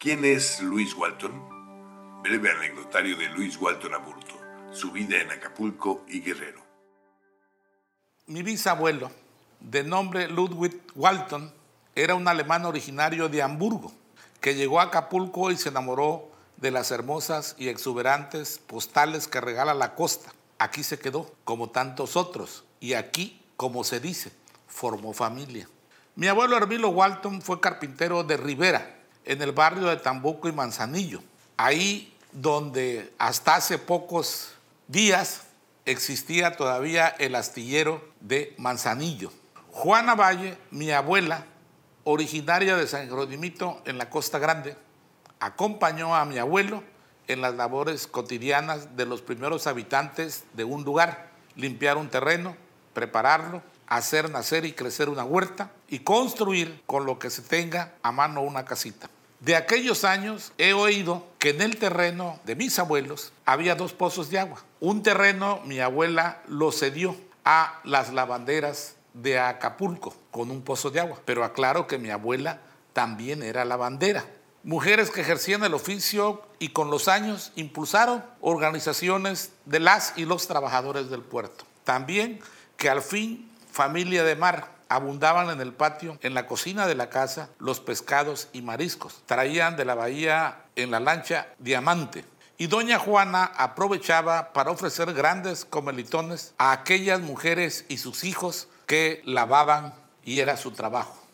¿Quién es Luis Walton? Breve anecdotario de Luis Walton Aburto, su vida en Acapulco y Guerrero. Mi bisabuelo, de nombre Ludwig Walton, era un alemán originario de Hamburgo, que llegó a Acapulco y se enamoró de las hermosas y exuberantes postales que regala la costa. Aquí se quedó, como tantos otros, y aquí, como se dice, formó familia. Mi abuelo Hermilo Walton fue carpintero de Rivera, en el barrio de Tambuco y Manzanillo, ahí donde hasta hace pocos días existía todavía el astillero de Manzanillo. Juana Valle, mi abuela, originaria de San Jerónimo en la Costa Grande, acompañó a mi abuelo en las labores cotidianas de los primeros habitantes de un lugar, limpiar un terreno, prepararlo, hacer nacer y crecer una huerta y construir con lo que se tenga a mano una casita. De aquellos años he oído que en el terreno de mis abuelos había dos pozos de agua. Un terreno mi abuela lo cedió a las lavanderas de Acapulco con un pozo de agua, pero aclaro que mi abuela también era lavandera. Mujeres que ejercían el oficio y con los años impulsaron organizaciones de las y los trabajadores del puerto. También que al fin familia de mar abundaban en el patio, en la cocina de la casa, los pescados y mariscos. Traían de la bahía en la lancha diamante. Y doña Juana aprovechaba para ofrecer grandes comelitones a aquellas mujeres y sus hijos que lavaban y era su trabajo.